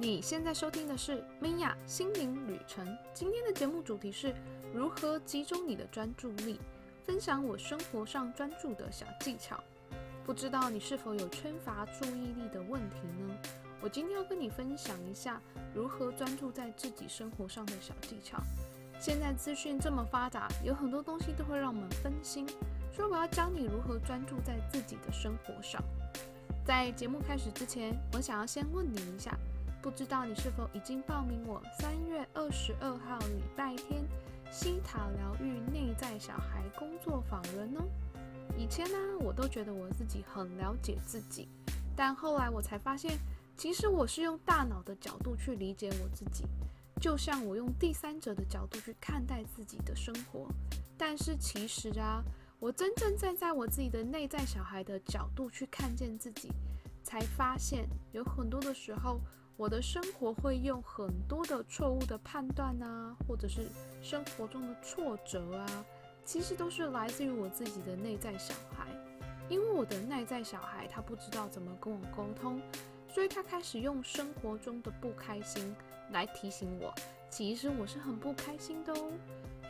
你现在收听的是米娅心灵旅程。今天的节目主题是如何集中你的专注力，分享我生活上专注的小技巧。不知道你是否有缺乏注意力的问题呢？我今天要跟你分享一下如何专注在自己生活上的小技巧。现在资讯这么发达，有很多东西都会让我们分心，所以我要教你如何专注在自己的生活上。在节目开始之前，我想要先问你一下。不知道你是否已经报名我三月二十二号礼拜天西塔疗愈内在小孩工作坊了呢？以前呢，我都觉得我自己很了解自己，但后来我才发现，其实我是用大脑的角度去理解我自己，就像我用第三者的角度去看待自己的生活。但是其实啊，我真正站在我自己的内在小孩的角度去看见自己，才发现有很多的时候。我的生活会用很多的错误的判断啊，或者是生活中的挫折啊，其实都是来自于我自己的内在小孩。因为我的内在小孩他不知道怎么跟我沟通，所以他开始用生活中的不开心来提醒我，其实我是很不开心的哦。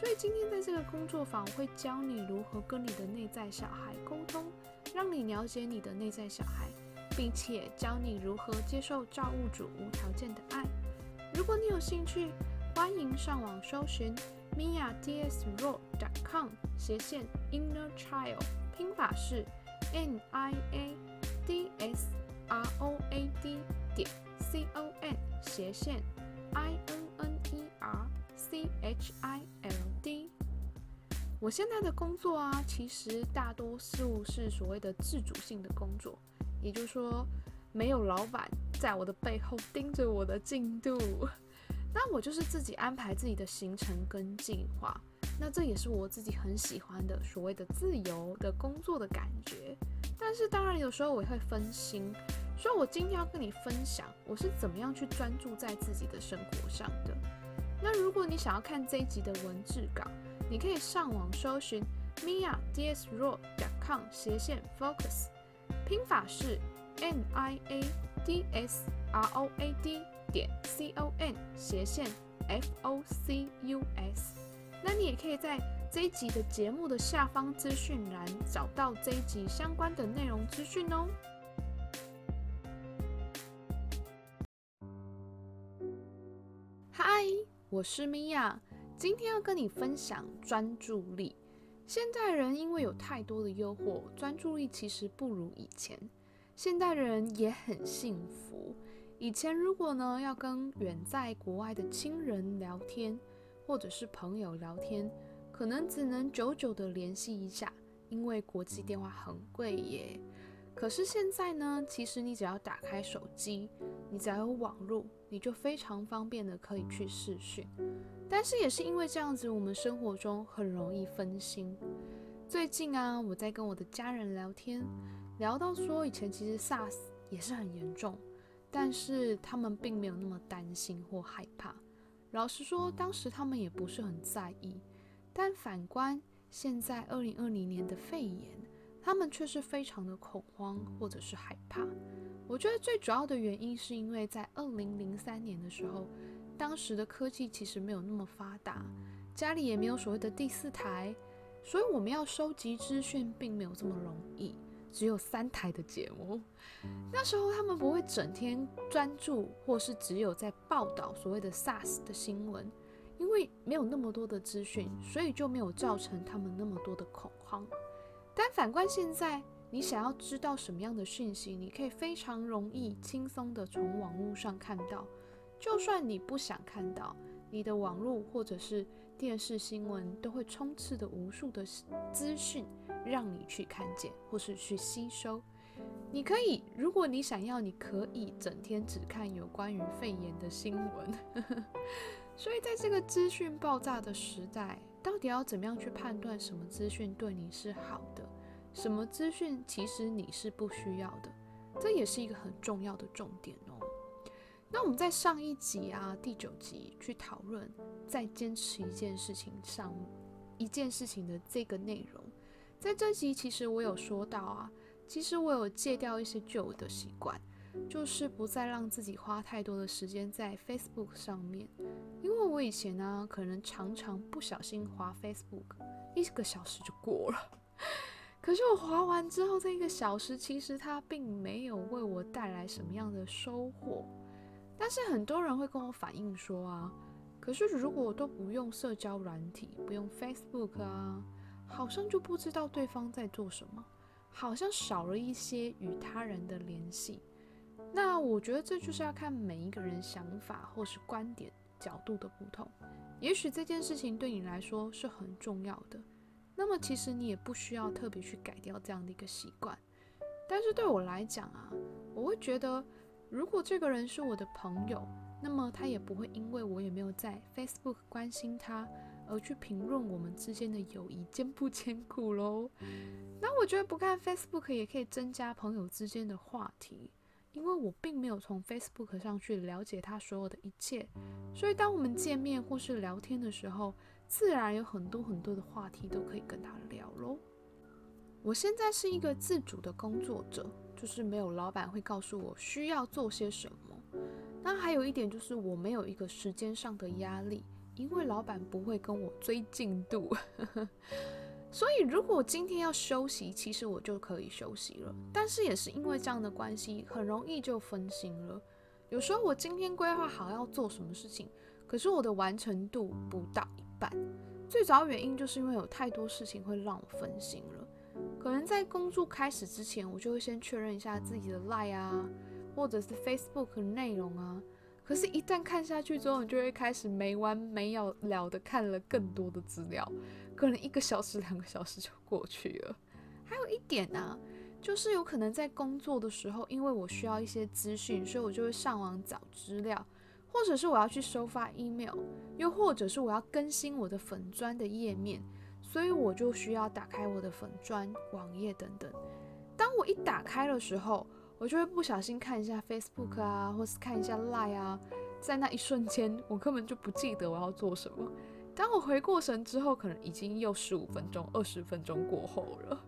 所以今天在这个工作坊会教你如何跟你的内在小孩沟通，让你了解你的内在小孩。并且教你如何接受造物主无条件的爱。如果你有兴趣，欢迎上网搜寻 miadsroad.com 斜线 inner child，拼法是 n i a d s r o a d 点 c o n 斜线 i n n e r c h i l d。我现在的工作啊，其实大多数是所谓的自主性的工作。也就是说，没有老板在我的背后盯着我的进度，那我就是自己安排自己的行程跟计划。那这也是我自己很喜欢的所谓的自由的工作的感觉。但是当然有时候我也会分心，所以我今天要跟你分享我是怎么样去专注在自己的生活上的。那如果你想要看这一集的文字稿，你可以上网搜寻 miadsroad.com 斜线 focus。拼法是 n i a d s r o a d 点 c o n 斜线 f o c u s。那你也可以在这一集的节目的下方资讯栏找到这一集相关的内容资讯哦。嗨，我是米娅，今天要跟你分享专注力。现代人因为有太多的诱惑，专注力其实不如以前。现代人也很幸福。以前如果呢要跟远在国外的亲人聊天，或者是朋友聊天，可能只能久久的联系一下，因为国际电话很贵耶。可是现在呢，其实你只要打开手机，你只要有网络，你就非常方便的可以去视讯。但是也是因为这样子，我们生活中很容易分心。最近啊，我在跟我的家人聊天，聊到说以前其实 SARS 也是很严重，但是他们并没有那么担心或害怕。老实说，当时他们也不是很在意。但反观现在二零二零年的肺炎，他们却是非常的恐慌或者是害怕。我觉得最主要的原因是因为在二零零三年的时候。当时的科技其实没有那么发达，家里也没有所谓的第四台，所以我们要收集资讯并没有这么容易。只有三台的节目，那时候他们不会整天专注，或是只有在报道所谓的 SARS 的新闻，因为没有那么多的资讯，所以就没有造成他们那么多的恐慌。但反观现在，你想要知道什么样的讯息，你可以非常容易、轻松的从网络上看到。就算你不想看到，你的网络或者是电视新闻都会充斥着无数的资讯，让你去看见或是去吸收。你可以，如果你想要，你可以整天只看有关于肺炎的新闻。所以，在这个资讯爆炸的时代，到底要怎么样去判断什么资讯对你是好的，什么资讯其实你是不需要的？这也是一个很重要的重点哦。那我们在上一集啊，第九集去讨论在坚持一件事情上一件事情的这个内容，在这集其实我有说到啊，其实我有戒掉一些旧的习惯，就是不再让自己花太多的时间在 Facebook 上面，因为我以前呢，可能常常不小心滑 Facebook，一个小时就过了。可是我滑完之后，这一个小时其实它并没有为我带来什么样的收获。但是很多人会跟我反映说啊，可是如果都不用社交软体，不用 Facebook 啊，好像就不知道对方在做什么，好像少了一些与他人的联系。那我觉得这就是要看每一个人想法或是观点角度的不同。也许这件事情对你来说是很重要的，那么其实你也不需要特别去改掉这样的一个习惯。但是对我来讲啊，我会觉得。如果这个人是我的朋友，那么他也不会因为我也没有在 Facebook 关心他而去评论我们之间的友谊坚不坚固喽。那我觉得不看 Facebook 也可以增加朋友之间的话题，因为我并没有从 Facebook 上去了解他所有的一切，所以当我们见面或是聊天的时候，自然有很多很多的话题都可以跟他聊喽。我现在是一个自主的工作者。就是没有老板会告诉我需要做些什么。那还有一点就是我没有一个时间上的压力，因为老板不会跟我追进度。所以如果今天要休息，其实我就可以休息了。但是也是因为这样的关系，很容易就分心了。有时候我今天规划好要做什么事情，可是我的完成度不到一半。最主要原因就是因为有太多事情会让我分心了。可能在工作开始之前，我就会先确认一下自己的 Line 啊，或者是 Facebook 内容啊。可是，一旦看下去之后，你就会开始没完没了的看了更多的资料，可能一个小时、两个小时就过去了。还有一点呢，就是有可能在工作的时候，因为我需要一些资讯，所以我就会上网找资料，或者是我要去收发 email，又或者是我要更新我的粉砖的页面。所以我就需要打开我的粉砖网页等等。当我一打开的时候，我就会不小心看一下 Facebook 啊，或是看一下 Line 啊。在那一瞬间，我根本就不记得我要做什么。当我回过神之后，可能已经又十五分钟、二十分钟过后了。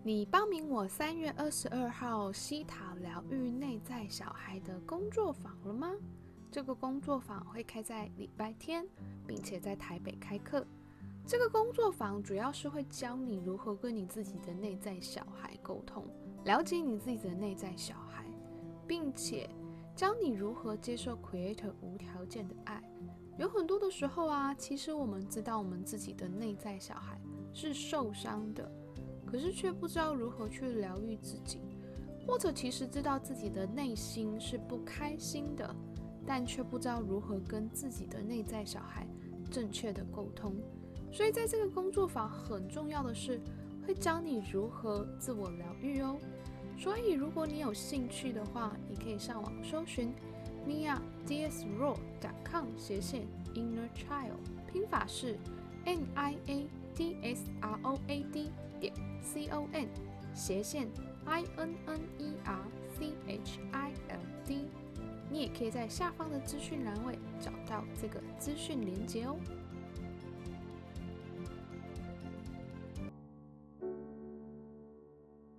你报名我三月二十二号西塔疗愈内在小孩的工作坊了吗？这个工作坊会开在礼拜天，并且在台北开课。这个工作坊主要是会教你如何跟你自己的内在小孩沟通，了解你自己的内在小孩，并且教你如何接受 Creator 无条件的爱。有很多的时候啊，其实我们知道我们自己的内在小孩是受伤的，可是却不知道如何去疗愈自己，或者其实知道自己的内心是不开心的。但却不知道如何跟自己的内在小孩正确的沟通，所以在这个工作坊很重要的是会教你如何自我疗愈哦。所以如果你有兴趣的话，你可以上网搜寻 mia d s road.com 斜线 inner child，拼法是 n i a d s r o a d 点 c o n 斜线 i n n e r c h i l d。你也可以在下方的资讯栏位找到这个资讯连接哦。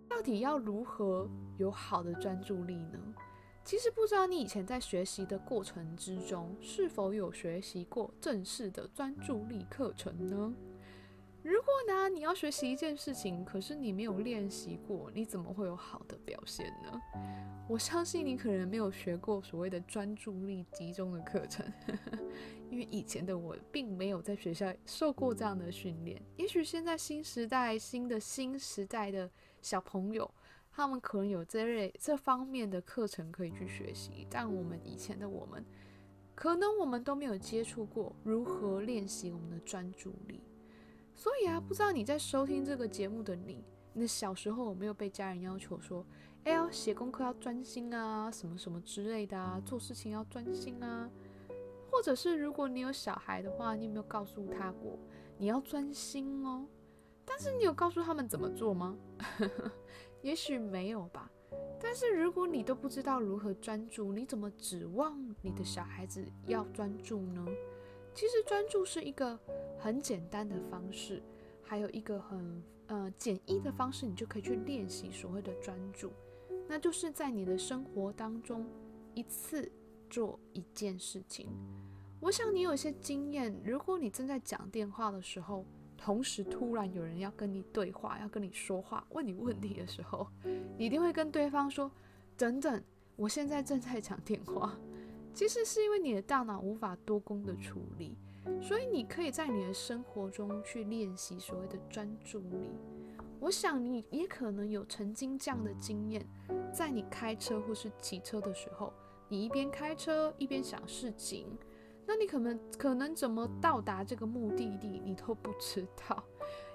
到底要如何有好的专注力呢？其实不知道你以前在学习的过程之中，是否有学习过正式的专注力课程呢？如果呢，你要学习一件事情，可是你没有练习过，你怎么会有好的表现呢？我相信你可能没有学过所谓的专注力集中的课程，因为以前的我并没有在学校受过这样的训练。也许现在新时代、新的新时代的小朋友，他们可能有这类这方面的课程可以去学习，但我们以前的我们，可能我们都没有接触过如何练习我们的专注力。所以啊，不知道你在收听这个节目的你，你的小时候有没有被家人要求说，哎，要写功课要专心啊，什么什么之类的啊，做事情要专心啊？或者是如果你有小孩的话，你有没有告诉他过你要专心哦？但是你有告诉他们怎么做吗？也许没有吧。但是如果你都不知道如何专注，你怎么指望你的小孩子要专注呢？其实专注是一个很简单的方式，还有一个很呃简易的方式，你就可以去练习所谓的专注，那就是在你的生活当中一次做一件事情。我想你有一些经验，如果你正在讲电话的时候，同时突然有人要跟你对话，要跟你说话，问你问题的时候，你一定会跟对方说：“等等，我现在正在讲电话。”其实是因为你的大脑无法多功的处理。所以你可以在你的生活中去练习所谓的专注力。我想你也可能有曾经这样的经验，在你开车或是骑车的时候，你一边开车一边想事情，那你可能可能怎么到达这个目的地你都不知道，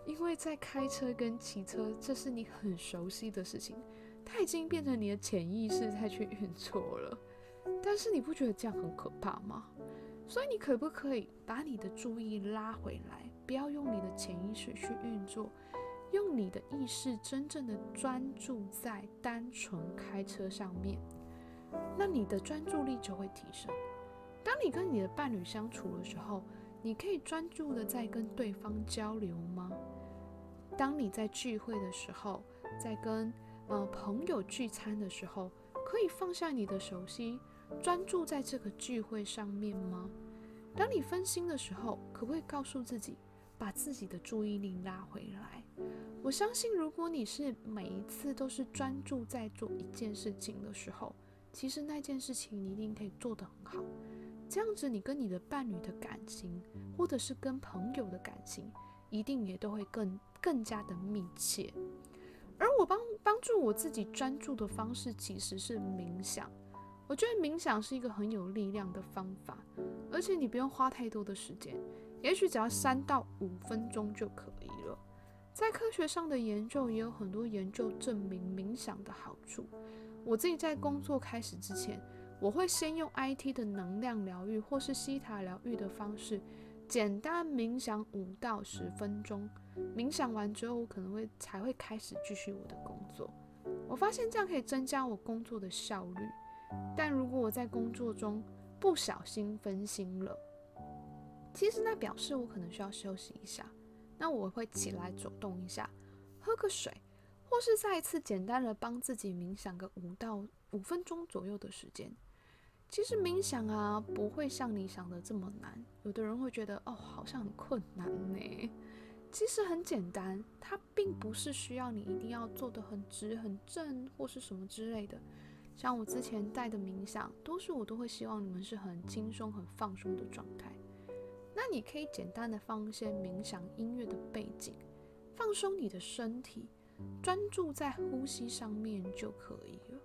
因为在开车跟骑车，这是你很熟悉的事情，它已经变成你的潜意识在去运作了。但是你不觉得这样很可怕吗？所以你可不可以把你的注意拉回来，不要用你的潜意识去运作，用你的意识真正的专注在单纯开车上面，那你的专注力就会提升。当你跟你的伴侣相处的时候，你可以专注的在跟对方交流吗？当你在聚会的时候，在跟呃朋友聚餐的时候，可以放下你的手机，专注在这个聚会上面吗？当你分心的时候，可不可以告诉自己，把自己的注意力拉回来？我相信，如果你是每一次都是专注在做一件事情的时候，其实那件事情你一定可以做得很好。这样子，你跟你的伴侣的感情，或者是跟朋友的感情，一定也都会更更加的密切。而我帮帮助我自己专注的方式，其实是冥想。我觉得冥想是一个很有力量的方法，而且你不用花太多的时间，也许只要三到五分钟就可以了。在科学上的研究也有很多研究证明冥想的好处。我自己在工作开始之前，我会先用 IT 的能量疗愈或是西塔疗愈的方式，简单冥想五到十分钟。冥想完之后，我可能会才会开始继续我的工作。我发现这样可以增加我工作的效率。但如果我在工作中不小心分心了，其实那表示我可能需要休息一下。那我会起来走动一下，喝个水，或是再一次简单的帮自己冥想个五到五分钟左右的时间。其实冥想啊，不会像你想的这么难。有的人会觉得哦，好像很困难呢。其实很简单，它并不是需要你一定要做的很直很正或是什么之类的。像我之前带的冥想，多数我都会希望你们是很轻松、很放松的状态。那你可以简单的放一些冥想音乐的背景，放松你的身体，专注在呼吸上面就可以了。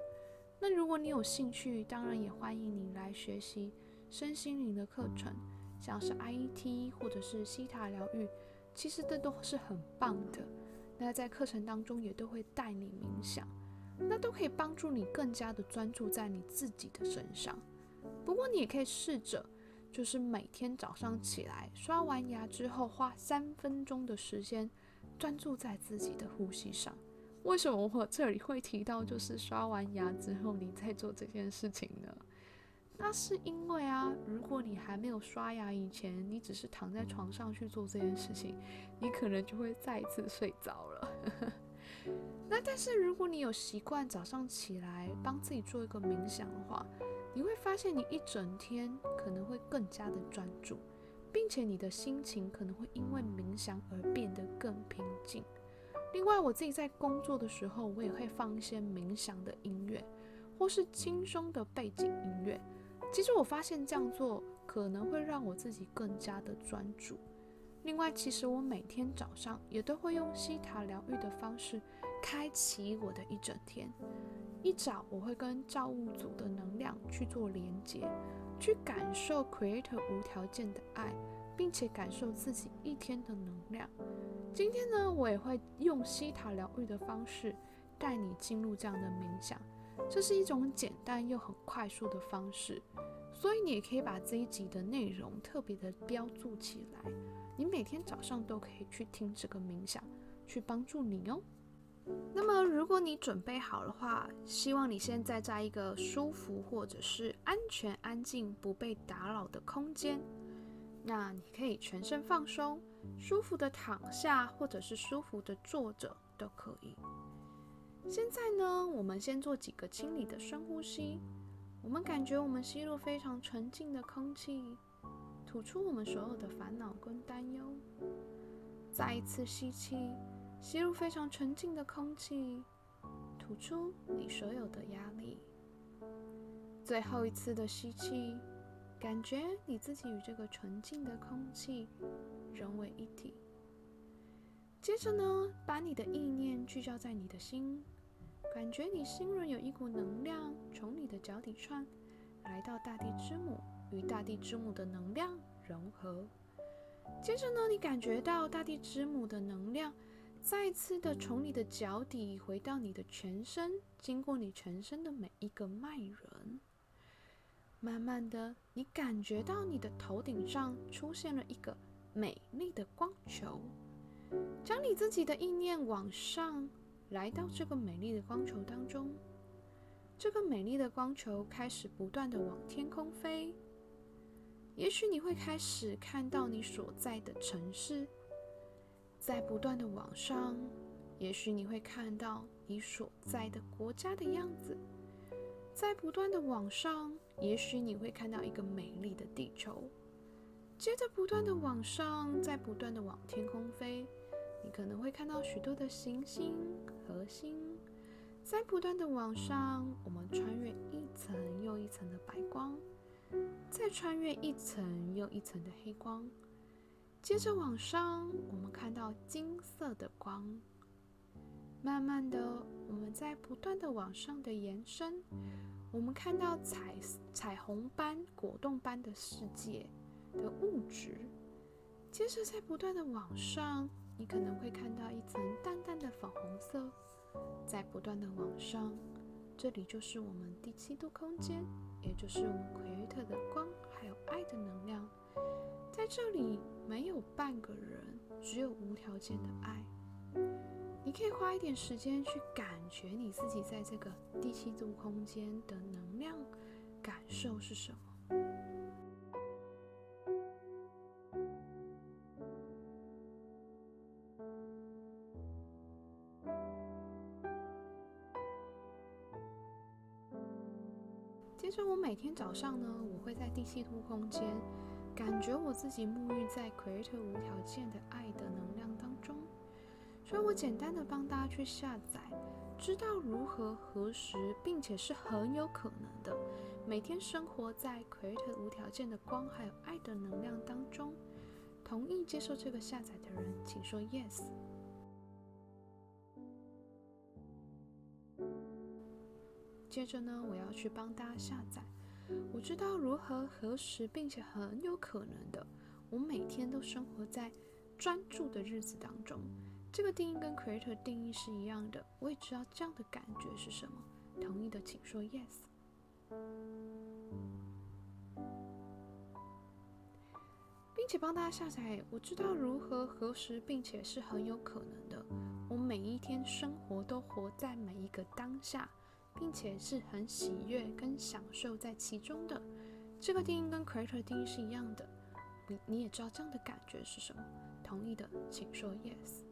那如果你有兴趣，当然也欢迎你来学习身心灵的课程，像是 IET 或者是西塔疗愈，其实这都是很棒的。那在课程当中也都会带你冥想。那都可以帮助你更加的专注在你自己的身上。不过你也可以试着，就是每天早上起来刷完牙之后，花三分钟的时间专注在自己的呼吸上。为什么我这里会提到就是刷完牙之后你在做这件事情呢？那是因为啊，如果你还没有刷牙以前，你只是躺在床上去做这件事情，你可能就会再次睡着了。那但是如果你有习惯早上起来帮自己做一个冥想的话，你会发现你一整天可能会更加的专注，并且你的心情可能会因为冥想而变得更平静。另外，我自己在工作的时候，我也会放一些冥想的音乐，或是轻松的背景音乐。其实我发现这样做可能会让我自己更加的专注。另外，其实我每天早上也都会用西塔疗愈的方式开启我的一整天。一早我会跟造物主的能量去做连接，去感受 Creator 无条件的爱，并且感受自己一天的能量。今天呢，我也会用西塔疗愈的方式带你进入这样的冥想。这是一种简单又很快速的方式，所以你也可以把这一集的内容特别的标注起来。你每天早上都可以去听这个冥想，去帮助你哦。那么，如果你准备好的话，希望你现在在一个舒服或者是安全、安静、不被打扰的空间。那你可以全身放松，舒服的躺下，或者是舒服的坐着都可以。现在呢，我们先做几个清理的深呼吸。我们感觉我们吸入非常纯净的空气，吐出我们所有的烦恼跟担忧。再一次吸气，吸入非常纯净的空气，吐出你所有的压力。最后一次的吸气，感觉你自己与这个纯净的空气融为一体。接着呢，把你的意念聚焦在你的心。感觉你心轮有一股能量从你的脚底串来到大地之母，与大地之母的能量融合。接着呢，你感觉到大地之母的能量再次的从你的脚底回到你的全身，经过你全身的每一个脉轮。慢慢的，你感觉到你的头顶上出现了一个美丽的光球，将你自己的意念往上。来到这个美丽的光球当中，这个美丽的光球开始不断的往天空飞。也许你会开始看到你所在的城市，在不断的往上；也许你会看到你所在的国家的样子，在不断的往上；也许你会看到一个美丽的地球，接着不断的往上，再不断的往天空飞。你可能会看到许多的行星、核星，在不断的往上。我们穿越一层又一层的白光，再穿越一层又一层的黑光，接着往上，我们看到金色的光。慢慢的，我们在不断的往上的延伸，我们看到彩彩虹般、果冻般的世界的物质。接着在不断的往上。你可能会看到一层淡淡的粉红色，在不断的往上。这里就是我们第七度空间，也就是我们奎特的光，还有爱的能量。在这里没有半个人，只有无条件的爱。你可以花一点时间去感觉你自己在这个第七度空间的能量感受是什么。接着，我每天早上呢，我会在第七度空间，感觉我自己沐浴在 Creator 无条件的爱的能量当中。所以我简单的帮大家去下载，知道如何、核实，并且是很有可能的，每天生活在 Creator 无条件的光还有爱的能量当中。同意接受这个下载的人，请说 Yes。接着呢，我要去帮大家下载。我知道如何、核实，并且很有可能的，我每天都生活在专注的日子当中。这个定义跟 Creator 定义是一样的。我也知道这样的感觉是什么。同意的请说 Yes，并且帮大家下载。我知道如何、核实，并且是很有可能的。我每一天生活都活在每一个当下。并且是很喜悦跟享受在其中的，这个定义跟 creator 定义是一样的。你你也知道这样的感觉是什么？同意的请说 yes。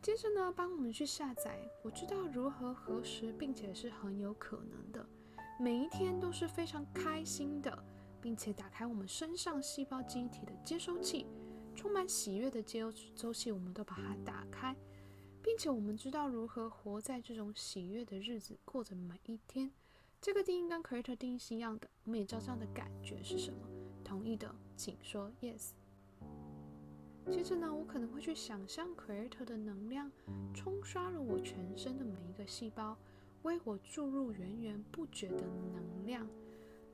接着呢，帮我们去下载。我知道如何核实，并且是很有可能的。每一天都是非常开心的，并且打开我们身上细胞机体的接收器，充满喜悦的接收器，我们都把它打开。并且我们知道如何活在这种喜悦的日子，过着每一天。这个定义跟 Creator 定义是一样的。我们也知道这样的感觉是什么。同意的，请说 Yes。接着呢，我可能会去想象 Creator 的能量冲刷了我全身的每一个细胞，为我注入源源不绝的能量。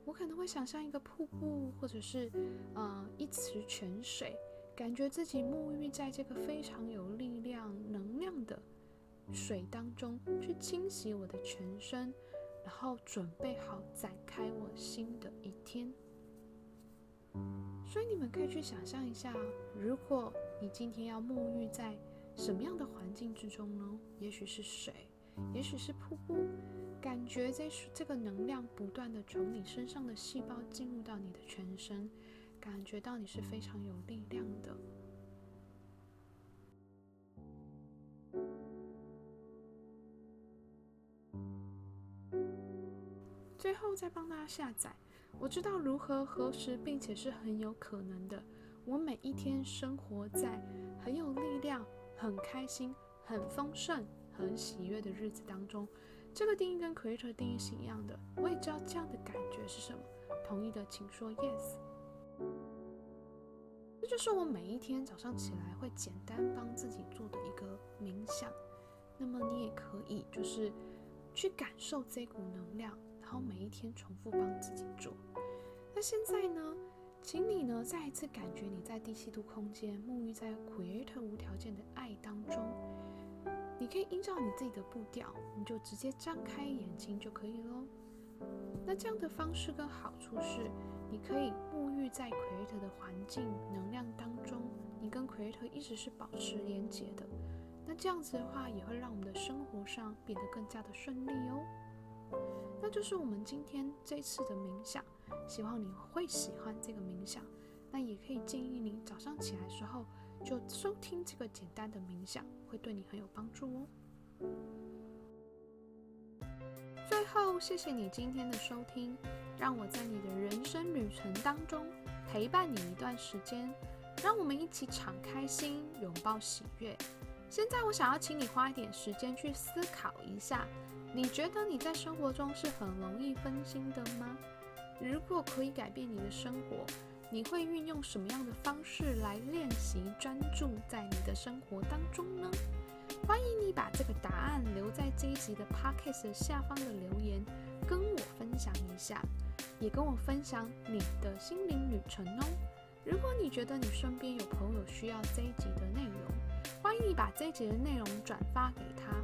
我可能会想象一个瀑布，或者是呃一池泉水。感觉自己沐浴在这个非常有力量、能量的水当中，去清洗我的全身，然后准备好展开我新的一天。所以你们可以去想象一下，如果你今天要沐浴在什么样的环境之中呢？也许是水，也许是瀑布，感觉这这个能量不断的从你身上的细胞进入到你的全身，感觉到你是非常有力量的。最后再帮大家下载，我知道如何核实，并且是很有可能的。我每一天生活在很有力量、很开心、很丰盛、很喜悦的日子当中。这个定义跟 Creator 定义是一样的。我也知道这样的感觉是什么。同意的请说 Yes。这就是我每一天早上起来会简单帮自己做的一个冥想。那么你也可以就是去感受这股能量。然后每一天重复帮自己做。那现在呢，请你呢再一次感觉你在第七度空间沐浴在 Creator 无条件的爱当中。你可以依照你自己的步调，你就直接张开眼睛就可以喽。那这样的方式跟好处是，你可以沐浴在 Creator 的环境能量当中，你跟 Creator 一直是保持连接的。那这样子的话，也会让我们的生活上变得更加的顺利哦。那就是我们今天这次的冥想，希望你会喜欢这个冥想。那也可以建议你早上起来时候就收听这个简单的冥想，会对你很有帮助哦。最后，谢谢你今天的收听，让我在你的人生旅程当中陪伴你一段时间，让我们一起敞开心，拥抱喜悦。现在，我想要请你花一点时间去思考一下。你觉得你在生活中是很容易分心的吗？如果可以改变你的生活，你会运用什么样的方式来练习专注在你的生活当中呢？欢迎你把这个答案留在这一集的 podcast 下方的留言，跟我分享一下，也跟我分享你的心灵旅程哦。如果你觉得你身边有朋友需要这一集的内容，欢迎你把这一集的内容转发给他。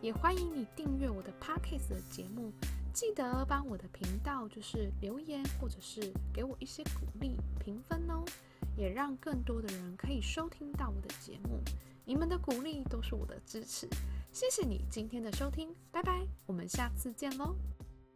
也欢迎你订阅我的 Podcast 的节目，记得帮我的频道就是留言或者是给我一些鼓励评分哦，也让更多的人可以收听到我的节目。你们的鼓励都是我的支持，谢谢你今天的收听，拜拜，我们下次见喽。